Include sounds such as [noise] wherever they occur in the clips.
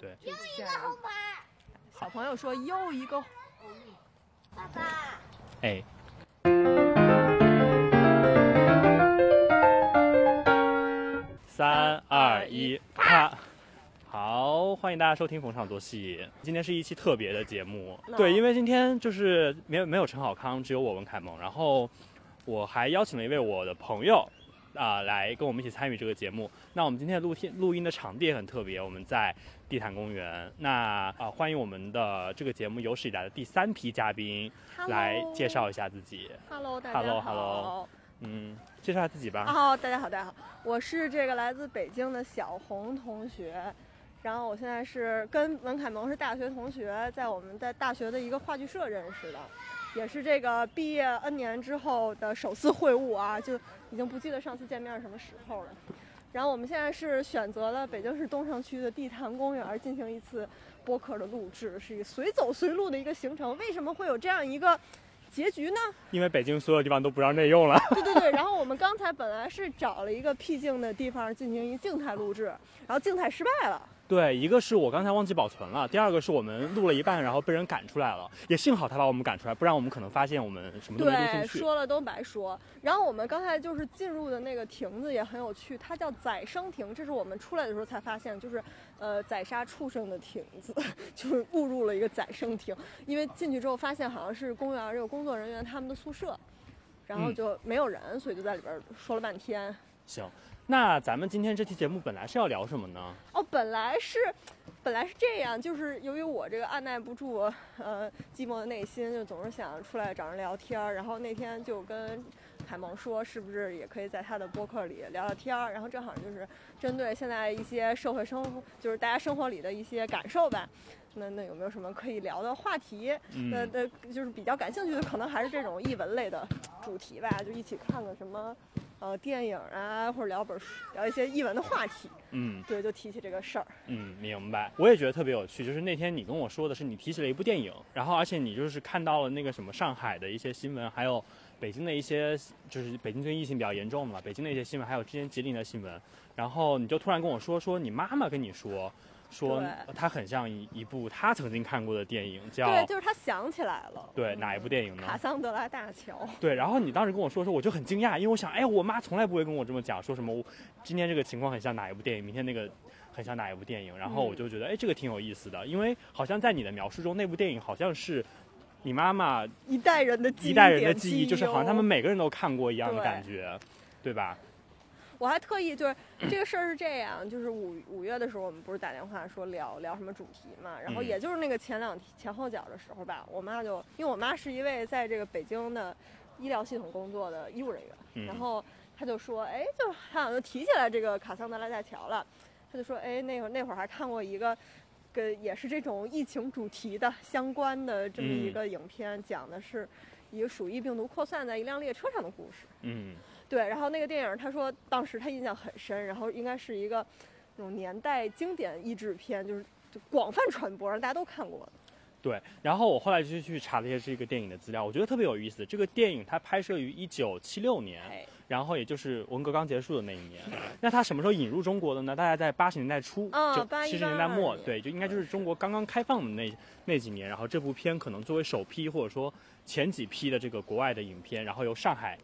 对，又一个红牌。小朋友说又一个。爸爸。哎。三二一，啪！好，欢迎大家收听《逢场作戏》。今天是一期特别的节目，对，因为今天就是没有没有陈好康，只有我文凯蒙，然后我还邀请了一位我的朋友。啊，来跟我们一起参与这个节目。那我们今天的录天录音的场地也很特别，我们在地坛公园。那啊，欢迎我们的这个节目有史以来的第三批嘉宾来介绍一下自己。Hello，大家好。Hello，Hello。嗯，介绍下自己吧。[laughs] 好，大家好，大家好，我是这个来自北京的小红同学，然后我现在是跟文凯蒙是大学同学，在我们在大学的一个话剧社认识的。也是这个毕业 N 年之后的首次会晤啊，就已经不记得上次见面是什么时候了。然后我们现在是选择了北京市东城区的地坛公园进行一次播客的录制，是随走随录的一个行程。为什么会有这样一个结局呢？因为北京所有地方都不让内用了。对对对。然后我们刚才本来是找了一个僻静的地方进行一静态录制，然后静态失败了。对，一个是我刚才忘记保存了，第二个是我们录了一半，然后被人赶出来了。也幸好他把我们赶出来，不然我们可能发现我们什么都没录进去。对，说了都白说。然后我们刚才就是进入的那个亭子也很有趣，它叫宰生亭，这是我们出来的时候才发现，就是呃宰杀畜生的亭子，[laughs] 就是误入了一个宰生亭。因为进去之后发现好像是公园有工作人员他们的宿舍，然后就没有人，所以就在里边说了半天。行。那咱们今天这期节目本来是要聊什么呢？哦，本来是，本来是这样，就是由于我这个按耐不住呃寂寞的内心，就总是想出来找人聊天儿。然后那天就跟海萌说，是不是也可以在他的播客里聊聊天儿？然后正好就是针对现在一些社会生活，就是大家生活里的一些感受吧。那那有没有什么可以聊的话题？那那就是比较感兴趣的，可能还是这种译文类的主题吧，就一起看个什么。呃，电影啊，或者聊本书，聊一些译文的话题。嗯，对，就提起这个事儿。嗯，明白。我也觉得特别有趣，就是那天你跟我说的是，你提起了一部电影，然后而且你就是看到了那个什么上海的一些新闻，还有北京的一些，就是北京最近疫情比较严重嘛，北京的一些新闻，还有之前吉林的新闻，然后你就突然跟我说，说你妈妈跟你说。说他很像一一部他曾经看过的电影，叫对，就是他想起来了。对，哪一部电影呢？卡桑德拉大桥。对，然后你当时跟我说的时候，我就很惊讶，因为我想，哎，我妈从来不会跟我这么讲，说什么今天这个情况很像哪一部电影，明天那个很像哪一部电影，然后我就觉得，哎，这个挺有意思的，因为好像在你的描述中，那部电影好像是你妈妈一代人的一代人的记忆，就是好像他们每个人都看过一样的感觉，对吧？我还特意就是这个事儿是这样，就是五五月的时候，我们不是打电话说聊聊什么主题嘛，然后也就是那个前两前后脚的时候吧，我妈就因为我妈是一位在这个北京的医疗系统工作的医务人员，然后她就说，哎，就她好像就提起来这个卡桑德拉大桥了，她就说，哎，那会儿那会儿还看过一个跟也是这种疫情主题的相关的这么一个影片，讲的是一个鼠疫病毒扩散在一辆列车上的故事，嗯。对，然后那个电影，他说当时他印象很深，然后应该是一个那种年代经典译制片，就是就广泛传播，让大家都看过。对，然后我后来就去查了一些这个电影的资料，我觉得特别有意思。这个电影它拍摄于一九七六年，然后也就是文革刚结束的那一年。那它什么时候引入中国的呢？大概在八十年代初，就七十年代末，对，就应该就是中国刚刚开放的那那几年。然后这部片可能作为首批或者说前几批的这个国外的影片，然后由上海。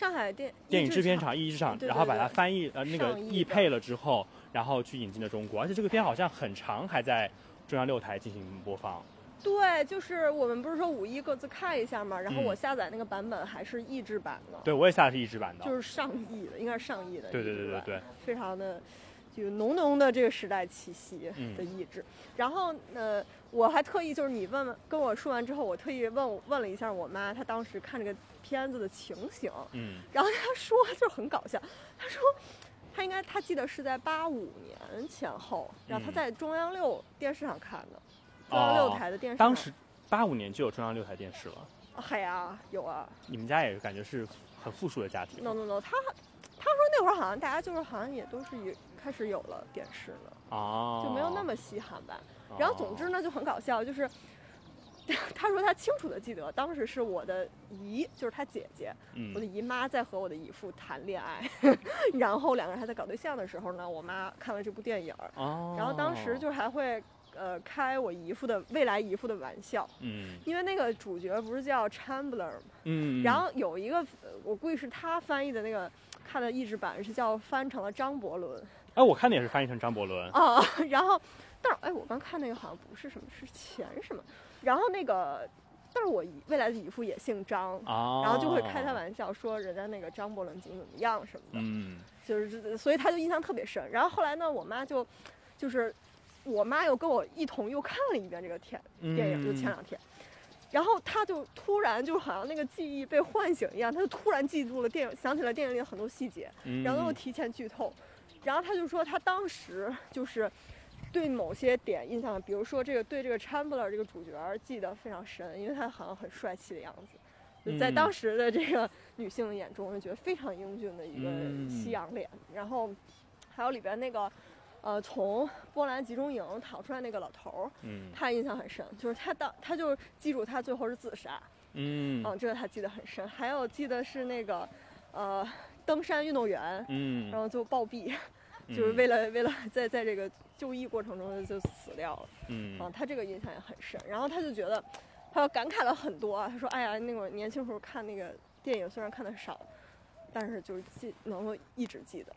上海电电影制片厂译制厂，然后把它翻译呃那个译配了之后，然后去引进的中国，而且这个片好像很长，还在中央六台进行播放。对，就是我们不是说五一各自看一下嘛，然后我下载那个版本还是译制版的。对，我也下的是译制版的。就是上译的，应该是上译的。对对对对对。非常的，就浓浓的这个时代气息的译制。然后呃，我还特意就是你问问跟我说完之后，我特意问问了一下我妈，她当时看这个。片子的情形，嗯，然后他说就很搞笑，他说他应该他记得是在八五年前后，然后他在中央六电视上看的，中央六台的电视。当时八五年就有中央六台电视了。嗨呀，有啊。你们家也感觉是很富庶的家庭。no no no，他他说那会儿好像大家就是好像也都是也开始有了电视了，哦，就没有那么稀罕吧。然后总之呢就很搞笑，就是。[laughs] 他说他清楚的记得，当时是我的姨，就是他姐姐，嗯。我的姨妈在和我的姨父谈恋爱，[laughs] 然后两个人还在搞对象的时候呢，我妈看了这部电影然后当时就还会呃开我姨父的未来姨父的玩笑，嗯。因为那个主角不是叫 Chandler 吗？嗯，然后有一个呃我估计是他翻译的那个看的译制版是叫翻成了张伯伦。哎，我看的也是翻译成张伯伦，啊，[laughs] 然后但是哎我刚看那个好像不是什么是钱什么，然后那个但是我姨未来的姨父也姓张。啊，然后就会开他玩笑说人家那个张伯伦怎么怎么样什么的，嗯就是所以他就印象特别深。然后后来呢，我妈就就是我妈又跟我一同又看了一遍这个电嗯，电影，就前两天。然后他就突然就好像那个记忆被唤醒一样，他就突然记住了电影，想起了电影里的很多细节，嗯，然后又提前剧透。然后他就说他当时就是对某些点印象，比如说这个对这个 Chandler 这个主角记得非常深，因为他好像很帅气的样子。就在嗯当时的这个 [laughs] 女性的眼中，就觉得非常英俊的一个嗯西洋脸。然后还有里边那个，呃，从波兰集中营逃出来那个老头儿，嗯他印象很深，就是他当他就记住他最后是自杀，嗯嗯，这个他记得很深。还有记得是那个，呃，登山运动员，嗯，然后就暴毙，就是为了 [laughs] 为了在在这个就医过程中就死掉了。嗯啊，他这个印象也很深。然后他就觉得，他要感慨了很多啊。他说：“哎呀，那个年轻时候看那个电影，虽然看的少，但是就是记能够一直记得。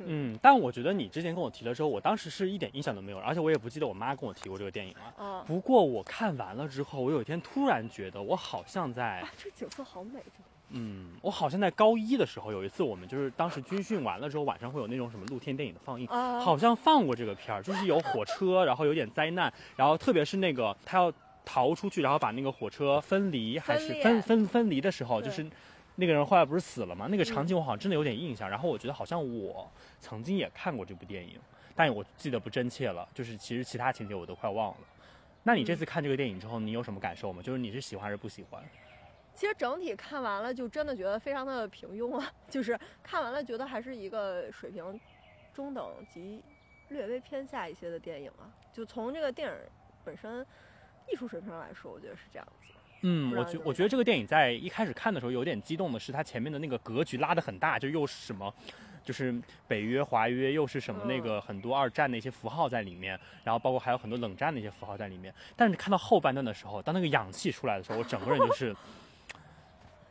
嗯，但我觉得你之前跟我提了之后，我当时是一点印象都没有，而且我也不记得我妈跟我提过这个电影了。啊不过我看完了之后，我有一天突然觉得，我好像在啊，这景色好美，这嗯，我好像在高一的时候有一次，我们就是当时军训完了之后，晚上会有那种什么露天电影的放映，啊，好像放过这个片儿，就是有火车，然后有点灾难，然后特别是那个他要逃出去，然后把那个火车分离还是分分分分离的时候，就是那个人后来不是死了吗？那个场嗯景我好像真的有点印象，然后我觉得好像我曾经也看过这部电影，但我记得不真切了，就是其实其他情节我都快忘了。那你这嗯次看这个电影之后，你有什么感受吗？就是你是喜欢还是不喜欢？其实整体看完了，就真的觉得非常的平庸啊，[laughs] 就是看完了觉得还是一个水平中等及略微偏下一些的电影啊。就从这个电影本身艺术水平上来说，我觉得是这样子。嗯，我觉我觉得这个电影在一开始看的时候有点激动的是，它前面的那个格局拉得很大，就又是什么，就是北约、华约，又是什么那个很多二战的一些符号在里面，然后包括还有很多冷战的一些符号在里面。但是看到后半段的时候，当那个氧气出来的时候，我整个人就是，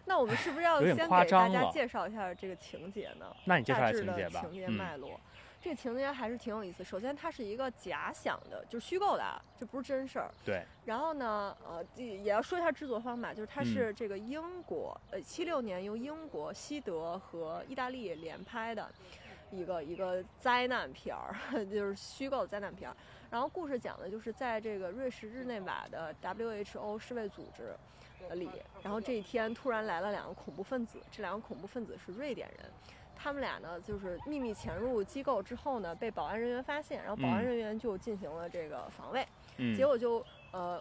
那我们是不是要先给大家介绍一下这个情节呢？那你介绍一下大致的情节吧情节嗯脉络。这个情节还是挺有意思。首先，它是一个假想的，就是虚构的啊，这不是真事儿。对，然后呢，呃，也也要说一下制作方法，就是它是这个英国，呃，七六年由英国、西德和意大利联拍的一个一个灾难片儿，[laughs] 就是虚构的灾难片儿。然后故事讲的就是在这个瑞士日内瓦的 WHO 世卫组织呃里，然后这一天突然来了两个恐怖分子，这两个恐怖分子是瑞典人。他们俩呢，就是秘密潜入机构之后呢，被保安人员发现，然后保安嗯人员就进行了这个防卫，嗯，结果就呃，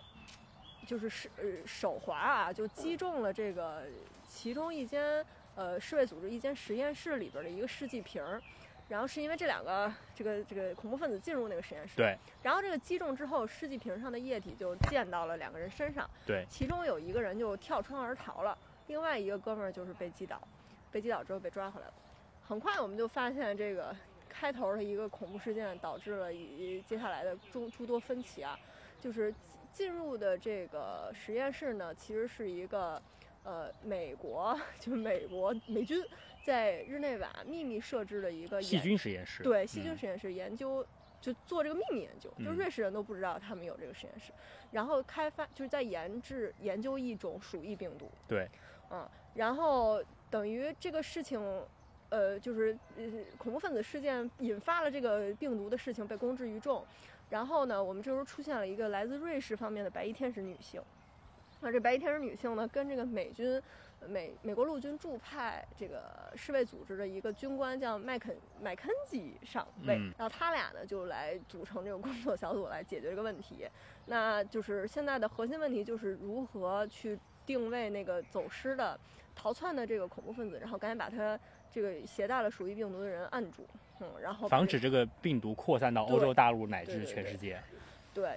就是手呃手滑啊，就击中了这个其中一间呃世卫组织一间实验室里边的一个试剂瓶儿，然后是因为这两个这个这个恐怖分子进入那个实验室，对。然后这个击中之后，试剂瓶上的液体就溅到了两个人身上，对，其中有一个人就跳窗而逃了，另外一个哥们儿就是被击倒，被击倒之后被抓回来了。很快我们就发现这个开头的一个恐怖事件导致了以接下来的诸诸多分歧啊，就是进入的这个实验室呢，其实是一个呃美国 [laughs] 就是美国美军在日内瓦秘密设置了一个细研菌实验室，对细菌嗯。实验室研究，就做这个秘密研究，就嗯。瑞士人都不知道他们有这个实验室，然后开发就是在研制研究一种鼠疫病毒，对，嗯，然后等于这个事情。呃，就是呃，恐怖分子事件引发了这个病毒的事情被公之于众，然后呢，我们这时候出现了一个来自瑞士方面的白衣天使女性，那这白衣天使女性呢，跟这个美军美美国陆军驻派这个世卫组织的一个军官叫麦肯麦肯基上尉，嗯然后他俩呢就来组成这个工作小组来解决这个问题。那就是现在的核心问题就是如何去定位那个走失的逃窜的这个恐怖分子，然后赶紧把他这个携带了鼠疫病毒的人按住，嗯，然后防止这个病毒扩散到欧洲大陆乃至全世界。对，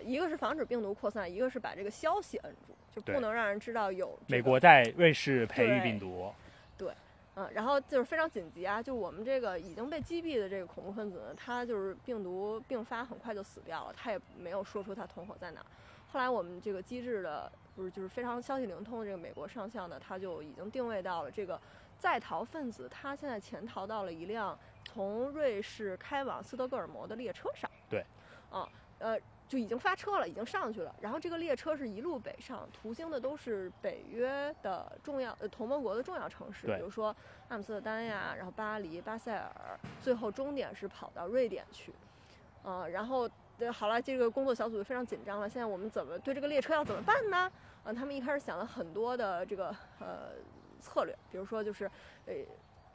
一个是防止病毒扩散，一个是把这个消息摁住，就不能让人知道有、这个美国在瑞士培育病毒，对嗯，然后就是非常紧急啊，就我们这个已经被击毙的这个恐怖分子呢，他就是病毒并发很快就死掉了，他也没有说出他同伙在哪儿。后来我们这个机智的，不是就是非常消息灵通的这个美国上校呢，他就已经定位到了这个在逃分子，他现在潜逃到了一辆从瑞士开往斯德哥尔摩的列车上。对，啊，呃。就已经发车了，已经上去了。然后这个列车是一路北上，途经的都是北约的重要呃同盟国的重要城市，比如说阿姆斯特丹呀，然后巴黎、巴塞尔，最后终点是跑到瑞典去。呃，然后对，好了，这个工作小组就非常紧张了。现在我们怎么对这个列车要怎么办呢？啊、他们一开始想了很多的这个呃策略，比如说就是呃。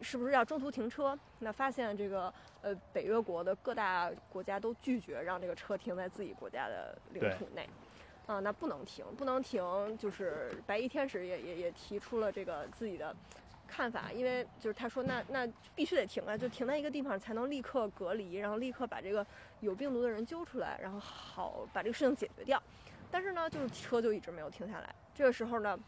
是不是要中途停车？那发现这个呃北约国的各大国家都拒绝让这个车停在自己国家的领土内，啊、那不能停，不能停。就是白衣天使也也也提出了这个自己的看法，因为就是他说那那必须得停啊，就停在一个地方才能立刻隔离，然后立刻把这个有病毒的人揪出来，然后好把这个事情解决掉。但是呢，就是车就一直没有停下来。这个时候呢，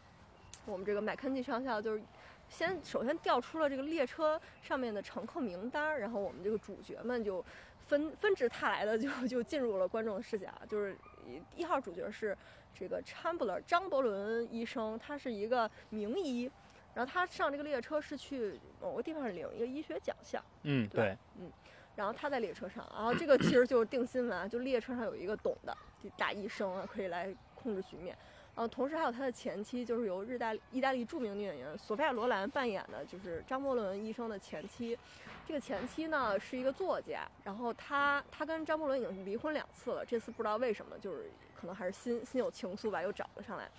我们这个麦肯基上校就是先首先调出了这个列车上面的乘客名单儿，然后我们这个主角们就分分支沓来的就就进入了观众的视角。就是一一号主角是这个 Chandler 张伯伦医生，他是一个名医，然后他上这个列车是去某个地方领一个医学奖项。嗯，对嗯，然后他在列车上，然后这个其实就是定心丸，就列车上有一个懂的就大医生啊，可以来控制局面。嗯同时还有他的前妻，就是由日大意大利著名女演员索菲亚·罗兰扮演的，就是张伯伦医生的前妻。这个前妻呢是一个作家，然后她她跟张伯伦已经离婚两次了，这次不知道为什么，就是可能还是心心有情愫吧，又找了上来。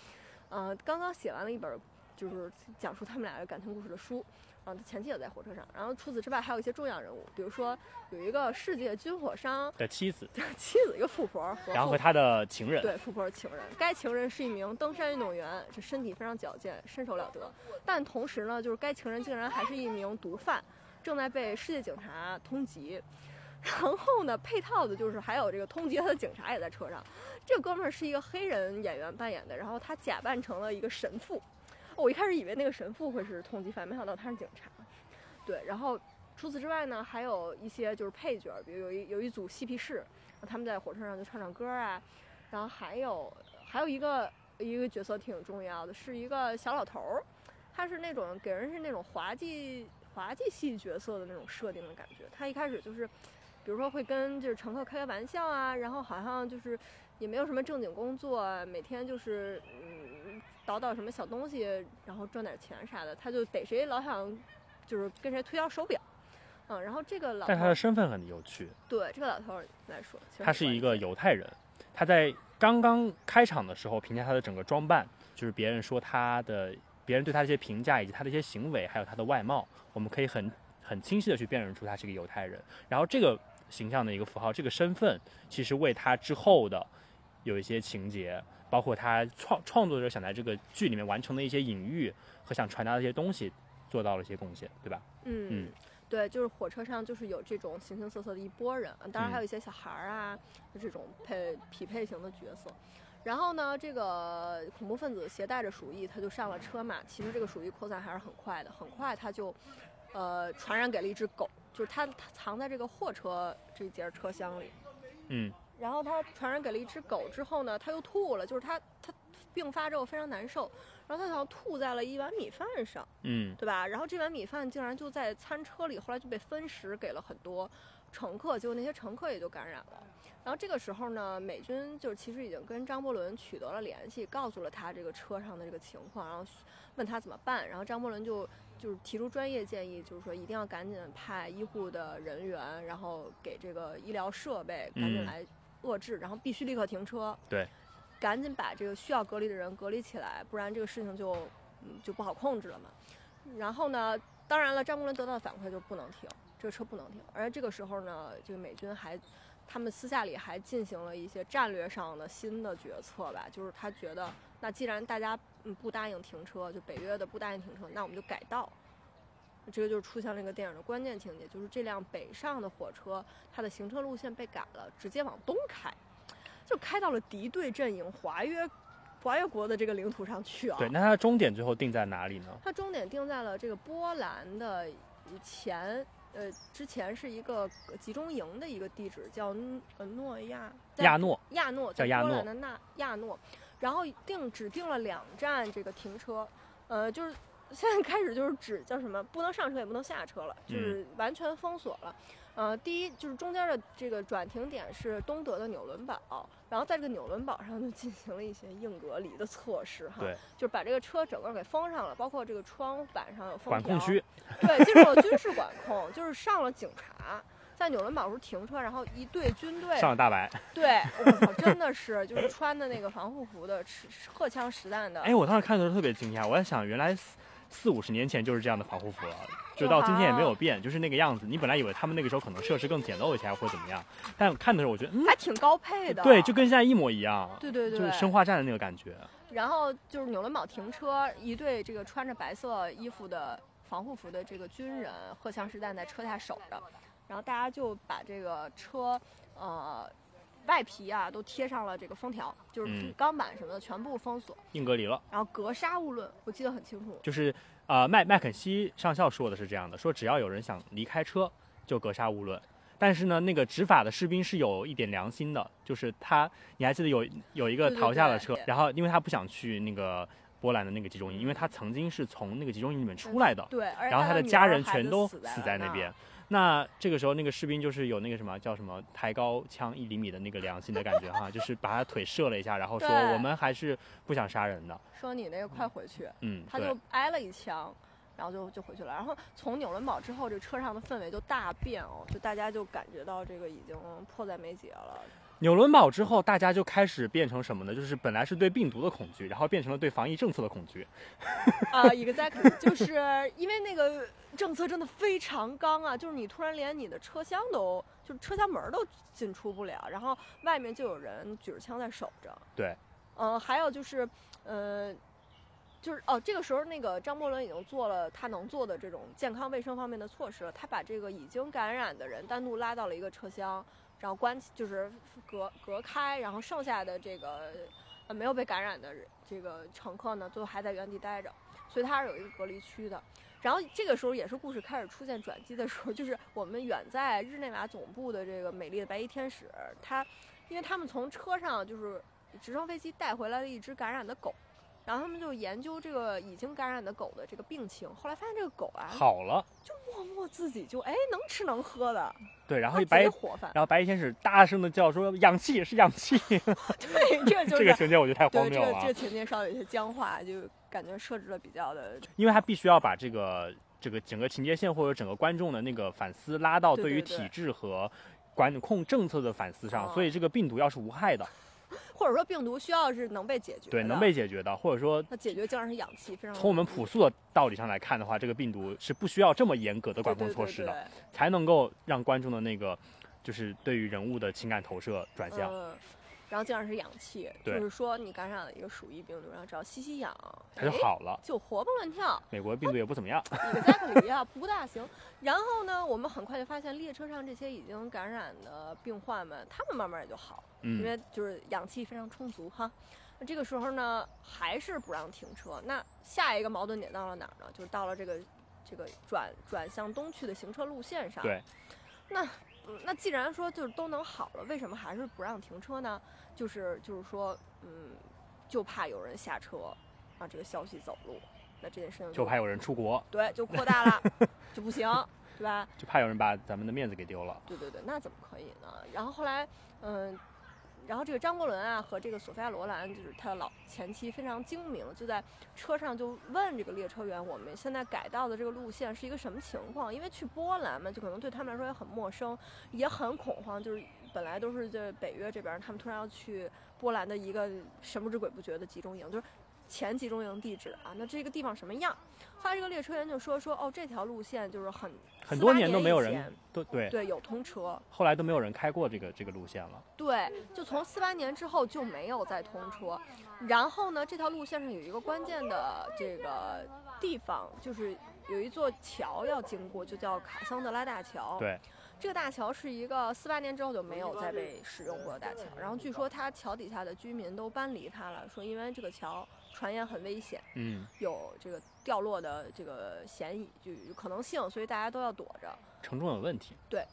呃，刚刚写完了一本就是讲述他们俩的感情故事的书。啊，他前妻也在火车上。然后除此之外，还有一些重要人物，比如说有一个世界军火商的妻子，的妻子，一个富婆然后和他的情人，对富婆的情人。该情人是一名登山运动员，这身体非常矫健，身手了得。但同时呢，就是该情人竟然还是一名毒贩，正在被世界警察通缉。然后呢，配套的就是还有这个通缉他的警察也在车上。这个哥们儿是一个黑人演员扮演的，然后他假扮成了一个神父。我一开始以为那个神父会是通缉犯，没想到他是警察。对，然后除此之外呢，还有一些就是配角，比如有一有一组嬉皮士，他们在火车上就唱唱歌啊，然后还有还有一个一个角色挺重要的，是一个小老头儿，他是那种给人是那种滑稽滑稽戏角色的那种设定的感觉。他一开始就是，比如说会跟就是乘客开开玩笑啊，然后好像就是也没有什么正经工作，每天就是嗯倒倒什么小东西，然后赚点钱啥的，他就逮谁老想就是跟谁推销手表。嗯，然后这个老但他的身份很有趣，对这个老头儿来说，他是一个犹太人，他在刚刚开场的时候评价他的整个装扮，就是别人说他的，别人对他的一些评价以及他的一些行为，还有他的外貌，我们可以很很清晰的去辨认出他是一个犹太人。然后这个形象的一个符号，这个身份，其实为他之后的有一些情节，包括他创创作者想在这个剧里面完成的一些隐喻和想传达的一些东西，做到了一些贡献，对吧？嗯嗯，对，就是火车上就是有这种形形色色的一波人，当然还有一些小孩儿啊，就这种配匹配型的角色。然后呢，这个恐怖分子携带着鼠疫，他就上了车嘛。其实这个鼠疫扩散还是很快的，很快他就，呃，传染给了一只狗，就是他他藏在这个货车这节车厢里。嗯，然后他传染给了一只狗之后呢，他又吐了，就是他他病发之后非常难受，然后他好像吐在了一碗米饭上。嗯，对吧？然后这碗米饭竟然就在餐车里，后来就被分食给了很多乘客，结果那些乘客也就感染了。然后这个时候呢，美军就是其实已经跟张伯伦取得了联系，告诉了他这个车上的这个情况，然后问他怎么办。然后张伯伦就就是提出专业建议，就是说一定要赶紧派医护的人员，然后给这个医疗设备赶紧嗯来遏制，然后必须立刻停车。对，赶紧把这个需要隔离的人隔离起来，不然这个事情就嗯就不好控制了嘛。然后呢，当然了，张伯伦得到的反馈就是不能停，这个车不能停。而这个时候呢，这个美军还，他们私下里还进行了一些战略上的新的决策吧，就是他觉得，那既然大家嗯不答应停车，就北约的不答应停车，那我们就改道。这个就是出现了一个电影的关键情节，就是这辆北上的火车，它的行车路线被改了，直接往东开。就开到了敌对阵营华约华约国的这个领土上去啊。对，那它的终点最后定在哪里呢？它终点定在了这个波兰的前，呃，之前是一个集中营的一个地址，叫呃诺亚亚诺，亚诺，叫亚诺波兰的纳亚诺。然后定只定了两站这个停车，呃，就是现在开始就是指叫什么，不能上车也不能下车了，就是完全封锁了。呃，第一就是中间的这个转停点是东德的纽伦堡，然后在这个纽伦堡上就进行了一些硬隔离的措施哈，对，就是把这个车整个给封上了，包括这个窗板上有封管控区，对，进入了军事管控，就是上了警察。在纽伦堡时候停车，然后一队军队上了大白，对，我操，真的是就是穿的那个防护服的，荷枪实弹的。哎，我当时看的时候特别惊讶，我在想，原来四四五十年前就是这样的防护服了，就到今天也没有变，就是那个样子。你本来以为他们那个时候可能设施更简陋一些，或者怎么样，但看的时候我觉得，嗯，还挺高配的。对，就跟现在一模一样。对对对，就是生化战的那个感觉。然后就是纽伦堡停车，一队这个穿着白色衣服的防护服的这个军人，荷枪实弹在车下守着。然后大家就把这个车，呃，外皮啊都贴上了这个封条，就是钢板什么的全部封锁，硬隔离了。然后格杀勿论，我记得很清楚。就是呃，麦麦肯锡上校说的是这样的，说只要有人想离开车，就格杀勿论。但是呢，那个执法的士兵是有一点良心的，就是他，你还记得有有一个逃下了车，然后因为他不想去那个波兰的那个集中营，因为他曾经是从那个集中营里面出来的，对，然后他的家人全都死在那边。那这个时候，那个士兵就是有那个什么叫什么抬高枪一厘米的那个良心的感觉哈，[laughs] 就是把他腿射了一下，然后说我们还是不想杀人的。说你那个快回去，嗯，他就挨了一枪，然后就就回去了。然后从纽伦堡之后，这车上的氛围就大变哦，就大家就感觉到这个已经迫在眉睫了。纽伦堡之后，大家就开始变成什么呢？就是本来是对病毒的恐惧，然后变成了对防疫政策的恐惧。[laughs] 啊，exactly，就是因为那个政策真的非常刚啊，就是你突然连你的车厢都，就是车厢门都进出不了，然后外面就有人举着枪在守着。对，嗯，还有就是，呃，就是哦，这个时候那个张伯伦已经做了他能做的这种健康卫生方面的措施了，他把这个已经感染的人单独拉到了一个车厢。然后关就是隔隔开，然后剩下的这个呃没有被感染的这个乘客呢，最后还在原地待着，所以它是有一个隔离区的。然后这个时候也是故事开始出现转机的时候，就是我们远在日内瓦总部的这个美丽的白衣天使，他因为他们从车上就是直升飞机带回来了一只感染的狗。然后他们就研究这个已经感染的狗的这个病情，后来发现这个狗啊好了，就默默自己就哎能吃能喝的。对，然后白然后白衣天使大声的叫说氧气是氧气。[laughs] 对，这 [laughs] 就是这个情节我觉得太荒谬了。这个这个情节稍微有些僵化，就感觉设置的比较的。因为他必须要把这个这个整个情节线或者整个观众的那个反思拉到对于体制和管控政策的反思上，所以这个病毒要是无害的。或者说病毒需要是能被解决，对，能被解决的，或者说那解决竟然是氧气，非常。从我们朴素的道理上来看的话，这个病毒是不需要这么严格的管控措施的，才能够让观众的那个就是对于人物的情感投射转向。然后竟然是氧气，就是说你感染了一个鼠疫病毒，然后只要吸吸氧，它就好了，就活蹦乱跳。美国病毒也不怎么样，一个加克里啊不大行。然后呢，我们很快就发现列车上这些已经感染的病患们，他们慢慢也就好，因为就是氧气非常充足哈。那这个时候呢，还是不让停车。那下一个矛盾点到了哪儿呢？就是到了这个这个转转向东去的行车路线上。对，那。那既然说就是都能好了，为什么还是不让停车呢？就是就是说，嗯，就怕有人下车，让这个消息走路，那这件事情就怕有人出国，对，就扩大了，就不行，对吧？[laughs] 就怕有人把咱们的面子给丢了。对对对，那怎么可以呢？然后后来，嗯。然后这个张国伦啊和这个索菲亚罗兰就是他的老前妻非常精明，就在车上就问这个列车员，我们现在改道的这个路线是一个什么情况？因为去波兰嘛，就可能对他们来说也很陌生，也很恐慌。就是本来都是在北约这边，他们突然要去波兰的一个神不知鬼不觉的集中营，就是。前集中营地址啊，那这个地方什么样？后来这个列车员就说说哦，这条路线就是很很多年都没有人都对对有通车，后来都没有人开过这个这个路线了。对，就从四八年之后就没有再通车。然后呢，这条路线上有一个关键的这个地方，就是有一座桥要经过，就叫卡桑德拉大桥。对。这个大桥是一个四八年之后就没有再被使用过的大桥，然后据说它桥底下的居民都搬离它了，说因为这个桥传言很危险，嗯，有这个掉落的这个嫌疑，就有可能性，所以大家都要躲着。承重有问题。对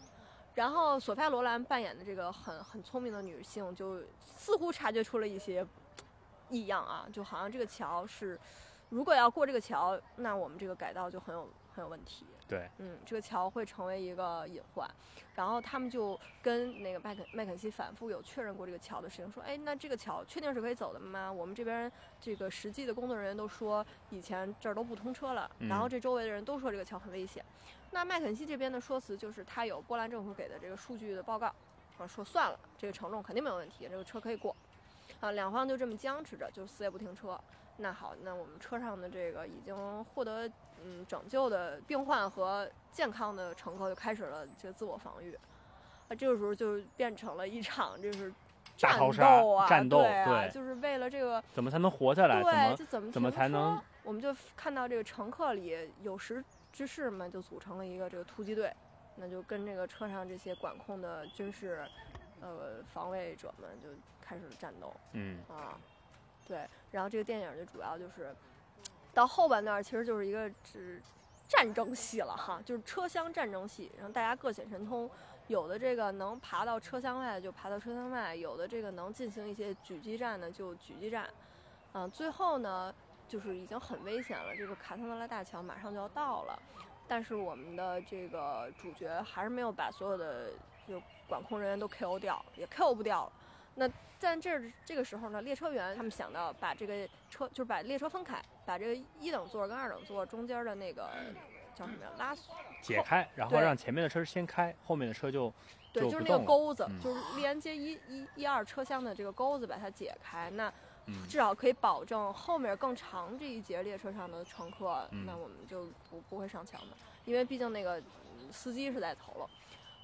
然后索菲亚·罗兰扮演的这个很很聪明的女性，就似乎察觉出了一些异样啊，就好像这个桥是，如果要过这个桥，那我们这个改道就很有很有问题。对，嗯，这个桥会成为一个隐患。然后他们就跟那个麦肯麦肯锡反复有确认过这个桥的事情，说，哎，那这个桥确定是可以走的吗？我们这边这个实际的工作人员都说，以前这儿都不通车了，然后嗯这周围的人都说这个桥很危险。那麦肯锡这边的说辞就是，他有波兰政府给的这个数据的报告，啊，说算了，这个承重肯定没有问题，这个车可以过。啊，两方就这么僵持着，就死也不停车。那好，那我们车上的这个已经获得嗯拯救的病患和健康的乘客就开始了这个自我防御。啊，这个时候就变成了一场就是战斗啊，战斗对啊，对就是为了这个怎么才能活下来？对，么这怎么怎么才能？我们就看到这个乘客里有识之士们就组成了一个这个突击队，那就跟这个车上这些管控的军事，呃，防卫者们就开始了战斗嗯，啊。对，然后这个电影就主要就是到后半段，其实就是一个只战争戏了哈，就是车厢战争戏，然后大家各显神通。有的这个能爬到车厢外就爬到车厢外，有的这个能进行一些狙击战的就狙击战，嗯、最后呢，就是已经很危险了，这个卡桑德拉大桥马上就要到了，但是我们的这个主角还是没有把所有的就管控人员都 KO 掉，也 KO 不掉了。那在这儿这个时候呢，列车员他们想到把这个车就是把列车分开，把这个一等座跟二等座中间的那个叫什么呀？拉锁解开，然后让前面的车先开，后面的车就对，就是那个钩子，嗯就是连接一一一二车厢的这个钩子，把它解开，那嗯。至少可以保证后面更长这一节列车上的乘客，嗯。那我们就不不会上墙的，因为毕竟那个嗯司机是在头了。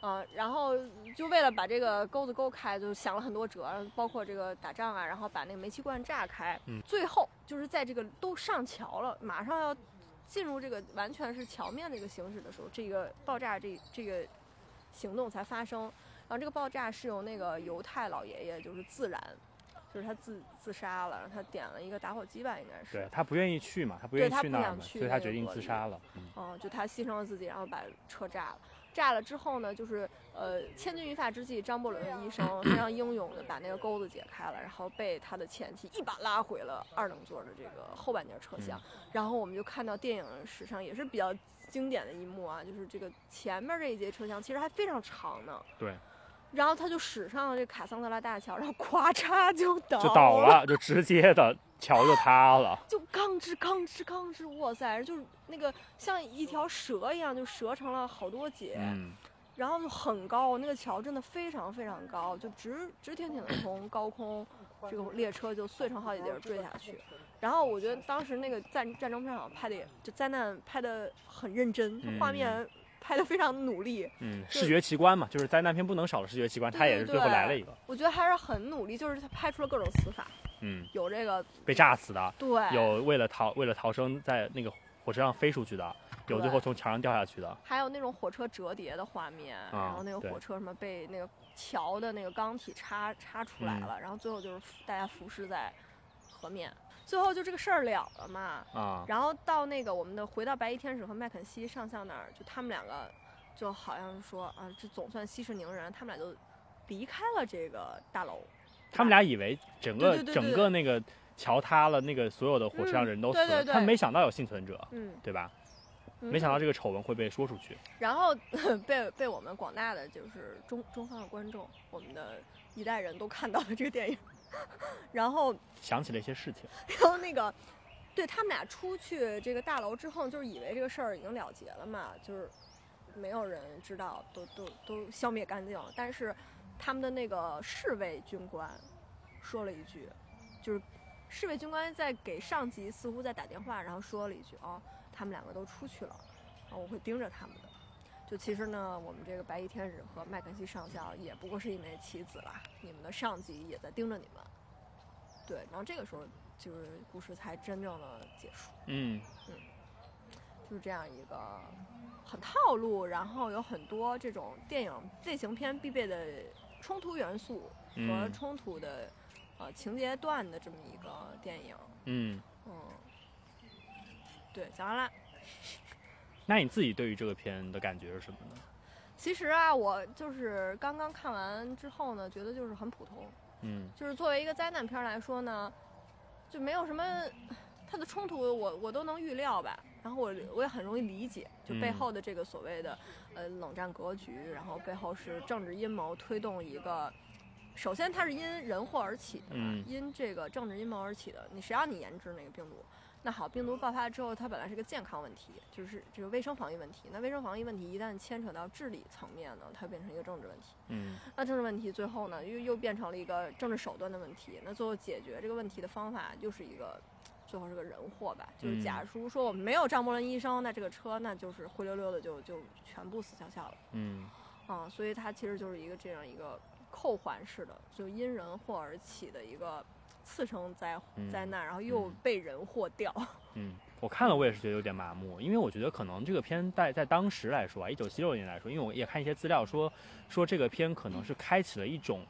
啊、然后就为了把这个钩子勾开，就想了很多辙，包括这个打仗啊，然后把那个煤气罐炸开。嗯最后就是在这个都上桥了，马上要进入这个完全是桥面的一个行驶的时候，这个爆炸这这个行动才发生。然后这个爆炸是由那个犹太老爷爷就是自燃，就是他自自杀了，然后他点了一个打火机吧，应该是。对他不愿意去嘛，他不愿意去那儿嘛，不想去所以他决定自杀了。嗯嗯，就他牺牲了自己，然后把车炸了。炸了之后呢，就是呃千钧一发之际，张伯伦医生非常英勇的把那个钩子解开了，然后被他的前妻一把拉回了二等座的这个后半截车厢。嗯然后我们就看到电影史上也是比较经典的一幕啊，就是这个前面这一节车厢其实还非常长呢。对。然后他就驶上了这卡桑德拉大桥，[laughs] 然后咵嚓就倒就倒了，就直接的桥就塌了。[laughs] 就吭哧吭哧吭哧，哇塞，就是那个像一条蛇一样，就折成了好多节，嗯，然后就很高，那个桥真的非常非常高，就直直挺挺的从高空，这个列车就碎成好几截儿坠下去。然后我觉得当时那个战战争片好像拍的也就灾难拍的很认真，嗯画面拍的非常努力，嗯，视觉奇观嘛，就是灾难片不能少的视觉奇观，他也是最后来了一个。我觉得还是很努力，就是他拍出了各种死法，嗯，有这个被炸死的，对，有为了逃为了逃生在那个火车上飞出去的，有最后从墙上掉下去的。还有那种火车折叠的画面，然后那个火车什么被那个桥的那个钢体插插出来嗯了，然后最后就是大家浮尸在河面，最后就这个事儿了了嘛。啊，然后到那个我们的回到白衣天使和麦肯锡上校那儿，就他们两个就好像是说啊，这总算息事宁人，他们俩就离开了这个大楼。他们俩以为整个整个那个桥塌了，那个所有的火车上嗯人都死了，对对对他们没想到有幸存者，嗯，对吧？嗯没想到这个丑闻会被说出去。然后 [laughs] 被被我们广大的就是中中方的观众，我们的一代人都看到了这个电影，然后想起了一些事情，然后那个，对他们俩出去这个大楼之后，就是以为这个事儿已经了结了嘛，就是没有人知道，都都都消灭干净了。但是他们的那个侍卫军官说了一句，就是侍卫军官在给上级似乎在打电话，然后说了一句哦，他们两个都出去了，啊，我会盯着他们的。就其实呢，我们这个白衣天使和麦肯锡上校也不过是一枚棋子啦，你们的上级也在盯着你们。对，然后这个时候就是故事才真正的结束，嗯，就是这样一个很套路，然后有很多这种电影类型片必备的冲突元素和嗯冲突的、呃情节段的这么一个电影。嗯，嗯，对，讲完了。那你自己对于这个片的感觉是什么呢？其实啊，我就是刚刚看完之后呢，觉得就是很普通。嗯就是作为一个灾难片来说呢，就没有什么它的冲突我，我都能预料吧。然后我我也很容易理解，就背嗯后的这个所谓的、呃冷战格局，然后背后是政治阴谋推动一个。首先，它是因人祸而起的嘛，嗯因这个政治阴谋而起的。你谁让你研制那个病毒？那好，病毒爆发之后，它本来是个健康问题，就是这个卫生防疫问题。那卫生防疫问题一旦牵扯到治理层面呢，它变成一个政治问题。嗯那政治问题最后呢，又又变成了一个政治手段的问题。那最后解决这个问题的方法，又是一个最后是个人祸吧？就是嗯假如说我们没有张伯伦医生，那这个车那就是灰溜溜的就就全部死翘翘了嗯啊、所以它其实就是一个这样一个扣环式的，就因人祸而起的一个次生灾嗯灾难，然后又嗯被人祸掉。[laughs] 嗯，我看了，我也是觉得有点麻木，因为我觉得可能这个片在在当时来说啊，一九七六年来说，因为我也看一些资料说说这个片可能是开启了一种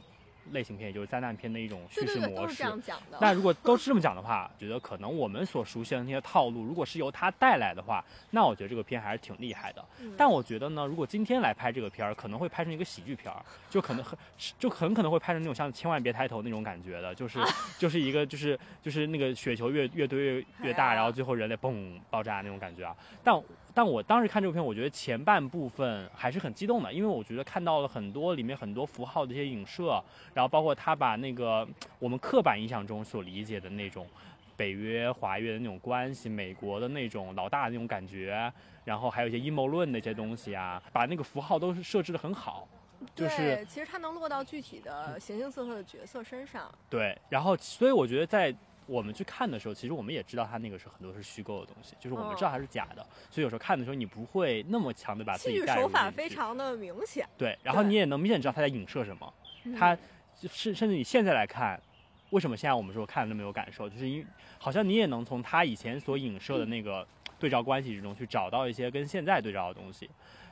类型片，也就是灾难片的一种叙对对对，事模式都是这。样讲的。那如果都是这么讲的话，觉得可能我们所熟悉的那些套路，如果是由他带来的话，那我觉得这个片还是挺厉害的。嗯但我觉得呢，如果今天来拍这个片儿，可能会拍成一个喜剧片儿，就可能很就很可能会拍成那种像千万别抬头那种感觉的，就是就是一个就是就是那个雪球越越堆越越大，然后最后人类嘣爆炸那种感觉啊。但但我当时看这部片，我觉得前半部分还是很激动的，因为我觉得看到了很多里面很多符号的一些影射，然后包括他把那个我们刻板印象中所理解的那种北约、华约的那种关系，美国的那种老大的那种感觉，然后还有一些阴谋论的一些东西啊，把那个符号都是设置的很好，就是对，其实它能落到具体的形形色色的角色身上。对，然后所以我觉得在我们去看的时候，其实我们也知道它那个是很多是虚构的东西，就是我们知道它是假的，所以有时候看的时候你不会那么强的把自己带入手法非常的明显。对，然后你也能明显知道他在影射什么，他甚甚至你现在来看，为什么现在我们说看那么有感受，就是因为好像你也能从他以前所影射的那个对照关系之中去找到一些跟现在对照的东西。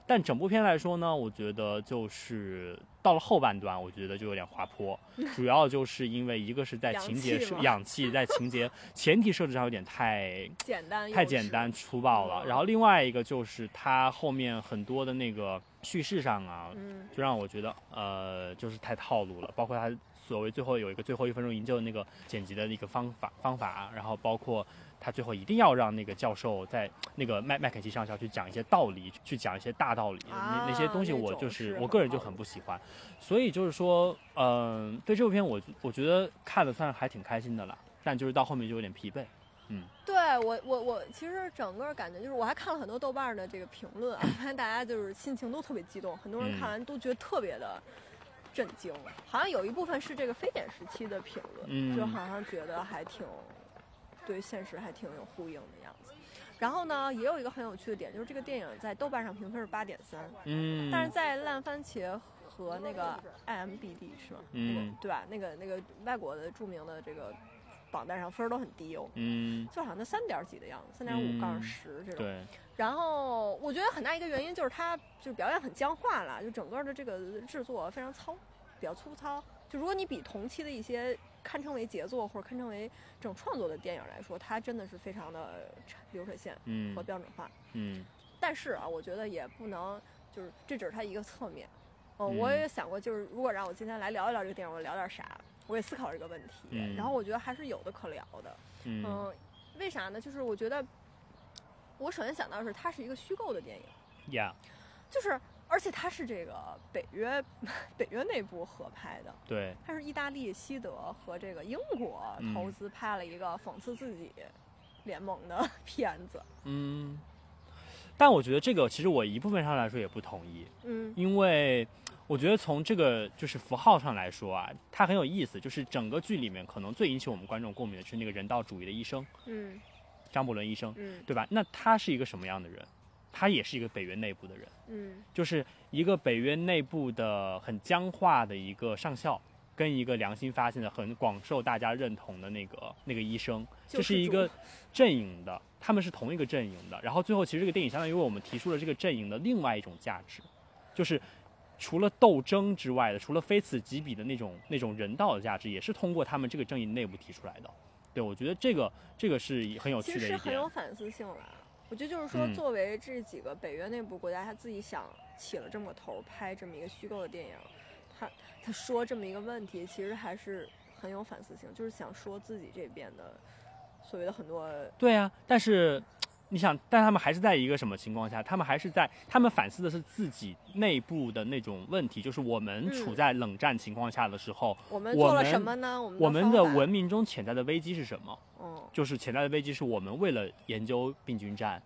但整部片来说呢，我觉得就是到了后半段，我觉得就有点滑坡，[laughs] 主要就是因为一个是在情节设气氧气在情节前提设置上有点太 [laughs] 简单太简单粗暴了。嗯然后另外一个就是它后面很多的那个叙事上啊，嗯，就让我觉得呃就是太套路了。包括它所谓最后有一个最后一分钟营救的那个剪辑的那个方法方法，然后包括。他最后一定要让那个教授在 [tsk] 那个麦麦肯锡上校去讲一些道理，去讲一些大道理，啊那那些东西我就是是我个人就很不喜欢，所以就是说，嗯、对这部片我我觉得看了算是还挺开心的了，但就是到后面就有点疲惫。嗯。对我我我其实整个感觉就是，我还看了很多豆瓣儿的这个评论啊，[laughs] 发现大家就是心情都特别激动，很多人嗯看完都觉得特别的震惊，好像有一部分是这个非典时期的评论，嗯。就好像觉得还挺对现实还挺有呼应的样子。然后呢，也有一个很有趣的点，就是这个电影在豆瓣上评分是八点三，嗯，但是在烂番茄和那个 IMBD 是吗？那嗯个对吧？那个那个外国的著名的这个榜单上分都很低哦，嗯，就好像在三点几的样子，三点五杠十这种。对，然后我觉得很大一个原因就是它就表演很僵化了，就整个的这个制作非常糙，比较粗糙。就如果你比同期的一些堪称为杰作或者堪称为这种创作的电影来说，它真的是非常的流水线嗯和标准化。嗯但是啊，我觉得也不能就是这只是它一个侧面。哦，嗯我也想过，就是如果让我今天来聊一聊这个电影，我聊点啥？我也思考这个问题，嗯然后我觉得还是有的可聊的。嗯嗯，为啥呢？就是我觉得，我首先想到的是它是一个虚构的电影，Yeah，，就是而且它是这个北约北约内部合拍的，对，它是意大利、西德和这个英国嗯投资拍了一个讽刺自己联盟的 [laughs] 片子。嗯。但我觉得这个其实我一部分上来说也不同意，嗯因为我觉得从这个就是符号上来说啊，它很有意思。就是整个剧里面可能最引起我们观众共鸣的是那个人道主义的医生嗯张伯伦医生，嗯对吧？那他是一个什么样的人？他也是一个北约内部的人，嗯就是一个北约内部的很僵化的一个上校，跟一个良心发现的、很广受大家认同的那个那个医生，这是一个阵营的他们是同一个阵营的。然后最后其实这个电影相当于为我们提出了这个阵营的另外一种价值，就是除了斗争之外的，除了非此即彼的那种那种人道的价值，也是通过他们这个阵营内部提出来的。对，我觉得这个这个是很有趣的一点。其实很有反思性了。我觉得就是说，作为这几个北约内部国家，他自己想起了这么个头，拍这么一个虚构的电影，他他说这么一个问题，其实还是很有反思性，就是想说自己这边的所谓的很多。对啊，但是你想，但他们还是在一个什么情况下？他们还是在他们反思的是自己内部的那种问题，就是我们处在冷战情况下的时候，我们做了什么呢？我们我们的文明中潜在的危机是什么？嗯，就是潜在的危机是我们为了研究病菌战，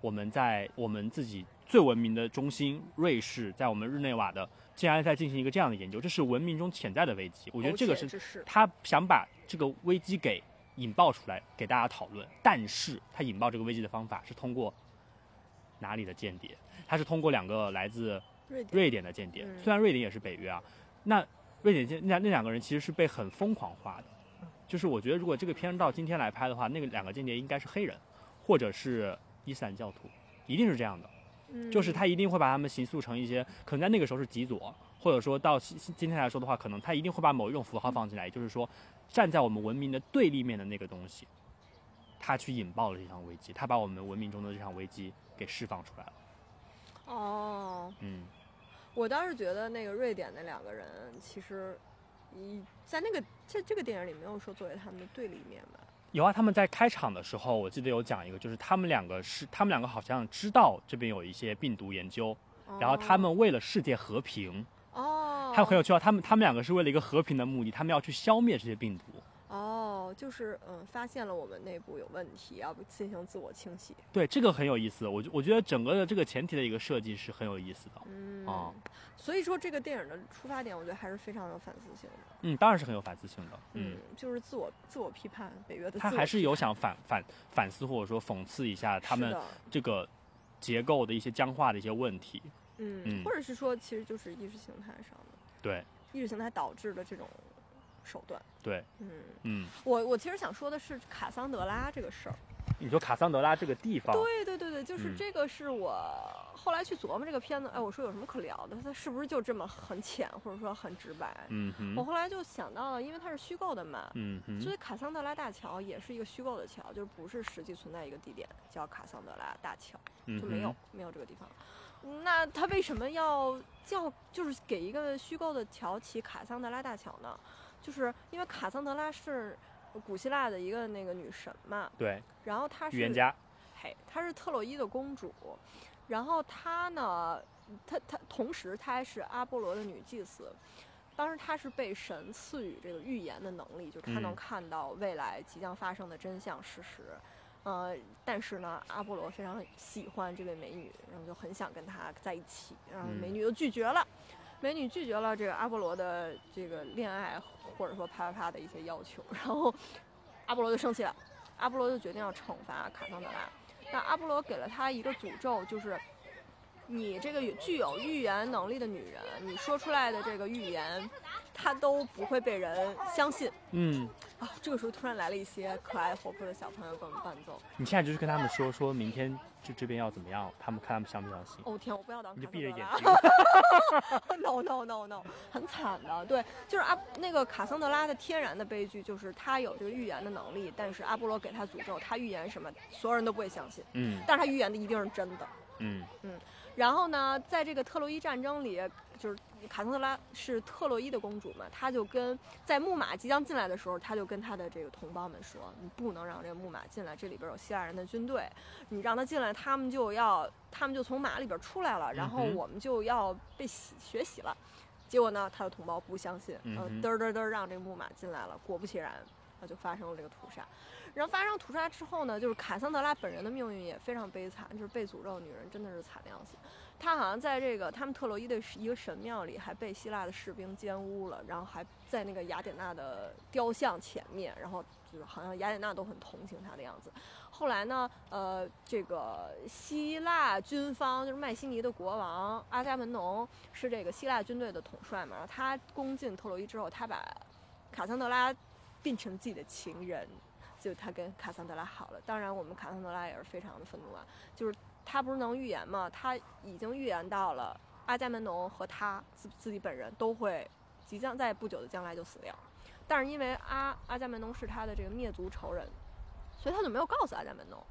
我们在我们自己最文明的中心瑞士，在我们日内瓦的，竟然在进行一个这样的研究，这是文明中潜在的危机。我觉得这个是他想把这个危机给引爆出来，给大家讨论。但是他引爆这个危机的方法是通过哪里的间谍？他是通过两个来自瑞典的间谍。虽然瑞典也是北约啊，那瑞典间那那两个人其实是被很疯狂化的。就是我觉得，如果这个片到今天来拍的话，那个两个间谍应该是黑人，或者是伊斯兰教徒，一定是这样的。就是他一定会把他们形塑成一些，可能在那个时候是极左，或者说到今天来说的话，可能他一定会把某一种符号放进来，也就是说，站在我们文明的对立面的那个东西，他去引爆了这场危机，他把我们文明中的这场危机给释放出来了。哦，嗯，我倒是觉得那个瑞典那两个人其实。你在那个在这个电影里没有说作为他们的对立面吧？有啊，他们在开场的时候，我记得有讲一个，就是他们两个是他们两个好像知道这边有一些病毒研究，然后他们为了世界和平，哦，他们很有趣啊，他们他们两个是为了一个和平的目的，他们要去消灭这些病毒。哦，就是嗯，发现了我们内部有问题，要不进行自我清洗。对，这个很有意思。我我觉得整个的这个前提的一个设计是很有意思的。嗯啊，所以说这个电影的出发点，我觉得还是非常有反思性的。嗯，当然是很有反思性的。嗯，就是自我自我批判北约的。他还是有想反反反思或者说讽刺一下他们这个结构的一些僵化的一些问题。嗯，或者是说，其实就是意识形态上的。对。意识形态导致的这种。手段对，嗯嗯，我我其实想说的是卡桑德拉这个事儿。你说卡桑德拉这个地方？对对对对，就是这个是我后来去琢磨这个片子，哎，我说有什么可聊的？它是不是就这么很浅，或者说很直白？嗯哼。我后来就想到了，因为它是虚构的嘛，嗯哼。所以卡桑德拉大桥也是一个虚构的桥，就是不是实际存在一个地点叫卡桑德拉大桥，就没有没有这个地方。那他为什么要叫就是给一个虚构的桥起卡桑德拉大桥呢？就是因为卡桑德拉是古希腊的一个那个女神嘛，对，然后她是预言家，嘿，她是特洛伊的公主，然后她呢，她她同时她还是阿波罗的女祭司，当时她是被神赐予这个预言的能力，就是她能看到未来即将发生的真相事实，呃，但是呢，阿波罗非常喜欢这位美女，然后就很想跟她在一起，然后美女又拒绝了。美女拒绝了这个阿波罗的这个恋爱，或者说啪啪啪的一些要求，然后阿波罗就生气了，阿波罗就决定要惩罚卡桑德拉。那阿波罗给了他一个诅咒，就是你这个具有预言能力的女人，你说出来的这个预言，她都不会被人相信。嗯。啊，这个时候突然来了一些可爱活泼的小朋友给我们伴奏。你现在就是跟他们说，说明天就这边要怎么样，他们看他们相不相信。哦天，我不要当。你就闭着眼睛。No no no no，很惨的。对，就是阿那个卡桑德拉的天然的悲剧，就是他有这个预言的能力，但是阿波罗给他诅咒，他预言什么，所有人都不会相信。嗯。但是他预言的一定是真的。嗯嗯。然后呢，在这个特洛伊战争里，就是卡桑德拉是特洛伊的公主嘛，她就跟在木马即将进来的时候，她就跟她的这个同胞们说：“你不能让这个木马进来，这里边有希腊人的军队，你让他进来，他们就要，他们就从马里边出来了，然后我们就要被洗血洗了。”结果呢，他的同胞不相信，然后嘚嘚嘚让这个木马进来了，果不其然，那就发生了这个屠杀。然后发生屠杀之后呢，就是卡桑德拉本人的命运也非常悲惨，就是被诅咒女人真的是惨的要死。她好像在这个他们特洛伊的一个神庙里，还被希腊的士兵奸污了，然后还在那个雅典娜的雕像前面，然后就是好像雅典娜都很同情她的样子。后来呢，呃，这个希腊军方就是迈锡尼的国王阿伽门农是这个希腊军队的统帅嘛，然后他攻进特洛伊之后，他把卡桑德拉变成自己的情人。就他跟卡桑德拉好了。当然，我们卡桑德拉也是非常的愤怒啊，就是他不是能预言吗？他已经预言到了阿伽门农和他自自己本人都会即将在不久的将来就死掉。但是因为阿阿伽门农是他的这个灭族仇人，所以他就没有告诉阿伽门农。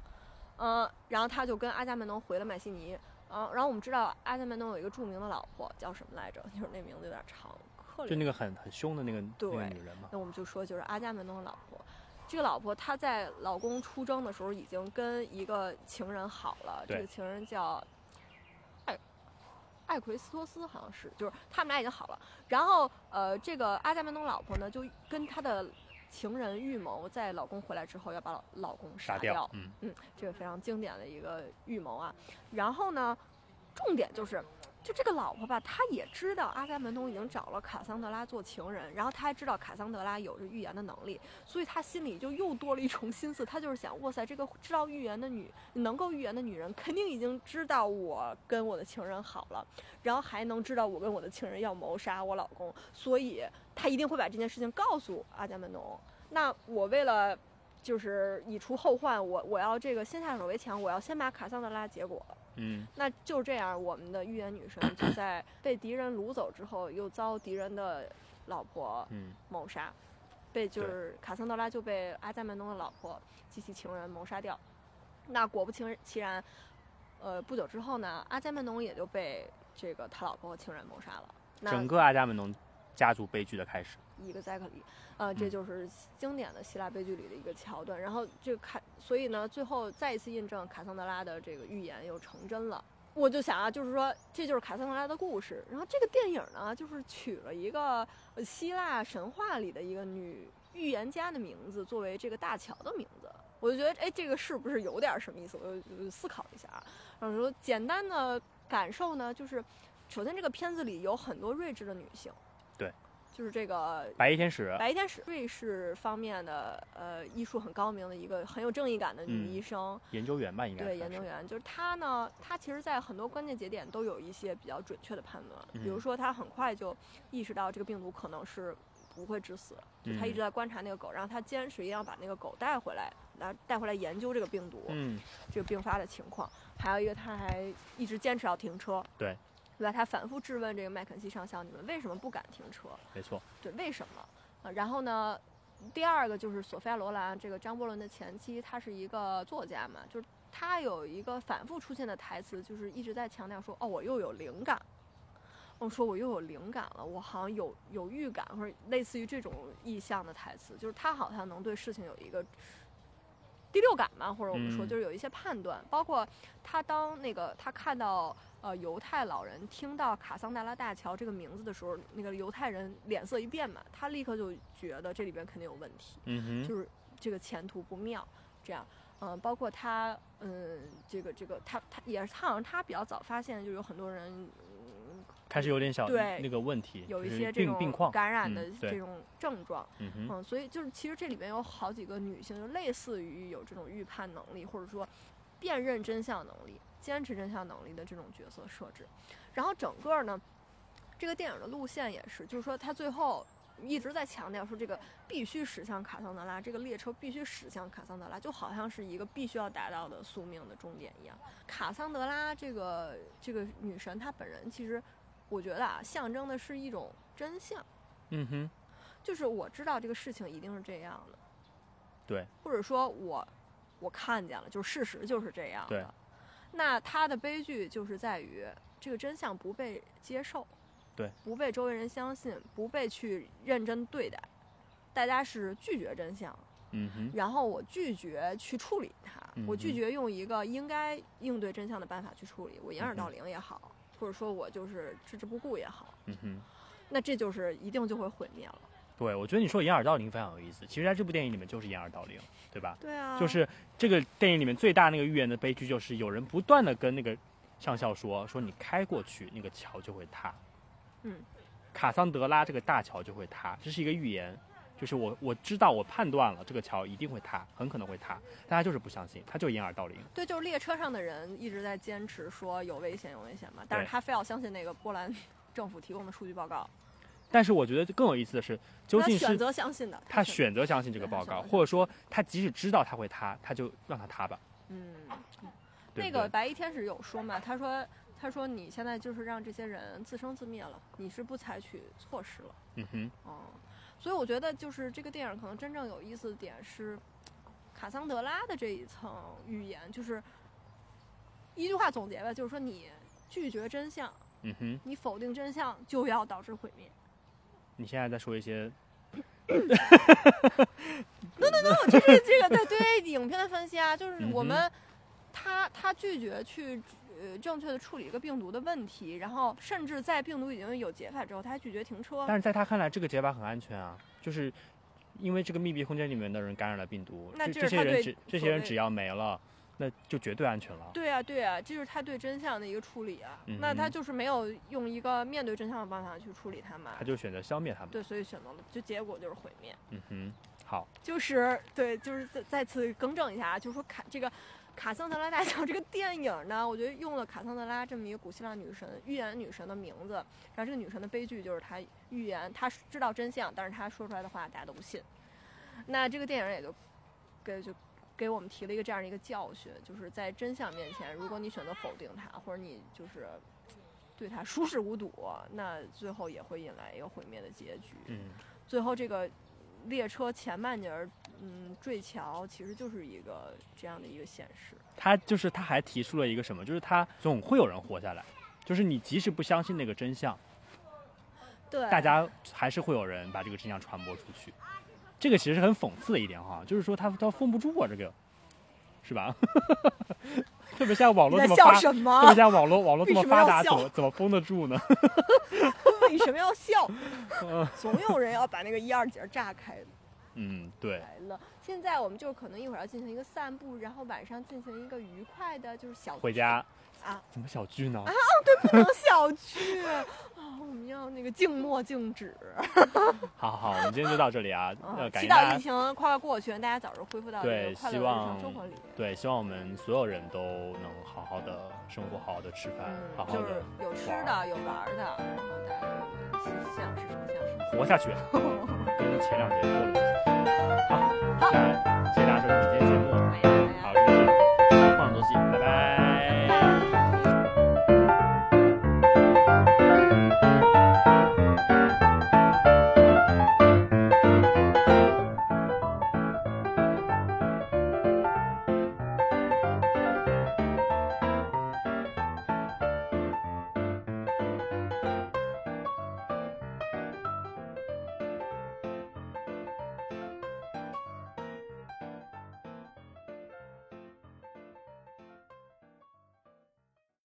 嗯，然后他就跟阿伽门农回了麦西尼。嗯，然后我们知道阿伽门农有一个著名的老婆叫什么来着？就是那名字有点长，克里。就那个很很凶的那个对那个女人嘛。那我们就说就是阿伽门农的老婆。这个老婆她在老公出征的时候已经跟一个情人好了，这个情人叫艾艾奎斯托斯，好像是，就是他们俩已经好了。然后呃，这个阿伽门农老婆呢就跟她的情人预谋，在老公回来之后要把老老公杀掉。嗯，嗯，这个非常经典的一个预谋啊。然后呢，重点就是，就这个老婆吧，她也知道阿伽门农已经找了卡桑德拉做情人，然后她还知道卡桑德拉有着预言的能力，所以她心里就又多了一重心思，她就是想，哇塞，这个知道预言的女，能够预言的女人，肯定已经知道我跟我的情人好了，然后还能知道我跟我的情人要谋杀我老公，所以她一定会把这件事情告诉阿伽门农。那我为了就是以除后患，我我要这个先下手为强，我要先把卡桑德拉结果。嗯，那就这样，我们的预言女神就 [coughs] 在被敌人掳走之后，又遭敌人的老婆嗯，谋杀，被就是卡桑德拉就被阿伽门农的老婆及其情人谋杀掉。那果不其其然，呃，不久之后呢，阿伽门农也就被这个他老婆和情人谋杀了。那整个阿伽门农家族悲剧的开始。一个 exactly，呃，这嗯就是经典的希腊悲剧里的一个桥段。然后这个卡，所以呢，最后再一次印证卡桑德拉的这个预言又成真了。我就想啊，就是说这就是卡桑德拉的故事。然后这个电影呢，就是取了一个呃希腊神话里的一个女预言家的名字作为这个大桥的名字。我就觉得，哎，这个是不是有点什么意思？我就就思考一下啊。然后说简单的感受呢，就是首先这个片子里有很多睿智的女性，对，就是这个白衣天使，白衣天使，瑞士方面的呃医术很高明的一个很有正义感的女嗯医生，研究员吧，应该对研究员，就是她呢，她其实在很多关键节点都有一些比较准确的判断，比如嗯。说她很快就意识到这个病毒可能是不会致死，就她一直嗯。在观察那个狗，然后她坚持一定要把那个狗带回来，然后带回来研究这个病毒，嗯，这个病发的情况，还有一个她还一直坚持要停车，对，对吧？他反复质问这个麦肯锡上校，你们为什么不敢停车？没错，对，为什么？啊，然后呢，第二个就是索菲亚罗兰这个张伯伦的前妻，她是一个作家嘛，就是她有一个反复出现的台词，就是一直在强调说，哦，我又有灵感。我说我又有灵感了，我好像有有预感，或者类似于这种意象的台词，就是他好像能对事情有一个第六感嘛，或者我们说嗯就是有一些判断，包括他当那个他看到呃犹太老人听到卡桑达拉大桥这个名字的时候，那个犹太人脸色一变嘛，他立刻就觉得这里边肯定有问题，嗯，就是这个前途不妙，这样。嗯，包括他，嗯，这个这个，他他也是，他好像他比较早发现，就有很多人，嗯，开始有点小对那个问题，有一些这种病病况，感染的这种症状，嗯，所以就是其实这里边有好几个女性，就类似于有这种预判能力，或者说辨认真相能力、坚持真相能力的这种角色设置。然后整个呢，这个电影的路线也是，就是说他最后一直在强调说这个必须驶向卡桑德拉，这个列车必须驶向卡桑德拉，就好像是一个必须要达到的宿命的终点一样。卡桑德拉这个这个女神她本人其实，我觉得啊，象征的是一种真相。嗯哼，就是我知道这个事情一定是这样的，对，或者说我我看见了，就是事实就是这样对的。那他的悲剧就是在于这个真相不被接受，对，不被周围人相信，不被去认真对待，大家是拒绝真相，嗯哼，然后我拒绝去处理它，我拒绝用一个应该应对真相的办法去处理，我掩耳盗铃也好，或者说我就是置之不顾也好，嗯哼。那这就是一定就会毁灭了。对，我觉得你说掩耳盗铃非常有意思。其实在这部电影里面就是掩耳盗铃，对吧？对啊，就是这个电影里面最大那个预言的悲剧，就是有人不断的跟那个上校说，说你开过去，那个桥就会塌。嗯，卡桑德拉这个大桥就会塌，这是一个预言。就是我我知道我判断了这个桥一定会塌，很可能会塌，但他就是不相信，他就掩耳盗铃。对，就是列车上的人一直在坚持说有危险有危险嘛，但是他非要相信那个波兰政府提供的数据报告。但是我觉得更有意思的是，究竟是他选择相信的，他选选择相信这个报告，或者说他即使知道他会塌，他就让他塌吧。嗯，对对那个白衣天使有说嘛，他说他说你现在就是让这些人自生自灭了，你是不采取措施了。嗯哼，哦，所以我觉得就是这个电影可能真正有意思的点是卡桑德拉的这一层预言，就是一句话总结吧，就是说你拒绝真相，嗯哼，你否定真相，就要导致毁灭。你现在在说一些，no no no，，就是这个对对影片的分析啊，就是我们他他拒绝去呃正确的处理一个病毒的问题，然后甚至在病毒已经有解法之后，他还拒绝停车。但是在他看来，这个解法很安全啊，就是因为这个密闭空间里面的人感染了病毒，那这这些人只这些人只要没了，那就绝对安全了。对啊，对啊，这就是他对真相的一个处理啊。嗯那他就是没有用一个面对真相的办法去处理他们他。就选择消灭他们。对，所以选择了，就结果就是毁灭。嗯哼，好，就是对，就是再再次更正一下啊，就是说卡这个卡桑德拉大桥这个电影呢，我觉得用了卡桑德拉这么一个古希腊女神预言女神的名字，然后这个女神的悲剧就是她预言，她知道真相，但是她说出来的话大家都不信。那这个电影也就给就给我们提了一个这样的一个教训，就是在真相面前，如果你选择否定它，或者你就是对它熟视无睹，那最后也会引来一个毁灭的结局。嗯，最后这个列车前半截儿，嗯，坠桥，其实就是一个这样的一个显示。他就是他还提出了一个什么，就是他总会有人活下来，就是你即使不相信那个真相，对，大家还是会有人把这个真相传播出去。这个其实是很讽刺的一点哈，就是说他他封不住啊，这个是吧？[laughs] 特别像网络这么发，特别什么？像网络网络这么发达，怎么怎么封得住呢？[laughs] 为什么要笑？[laughs] 嗯总有人要把那个一二节炸开嗯，对，来了。现在我们就可能一会儿要进行一个散步，然后晚上进行一个愉快的，就是小回家怎么小聚呢？啊，对，不能小聚啊！我们要那个静默静止。[laughs] 好好好，我们今天就到这里啊！[laughs] 要感谢。祈祷疫情快快过去，大家早日恢复到对，希望生活里，对，希望我们所有人都能好好的生活，好好的吃饭，好好的有吃的有玩的，然后大家想吃什么想什么。活下去，[laughs] 跟前两节过了。好，谢谢大家收听今天节目，好，这里是旷放东西，拜拜。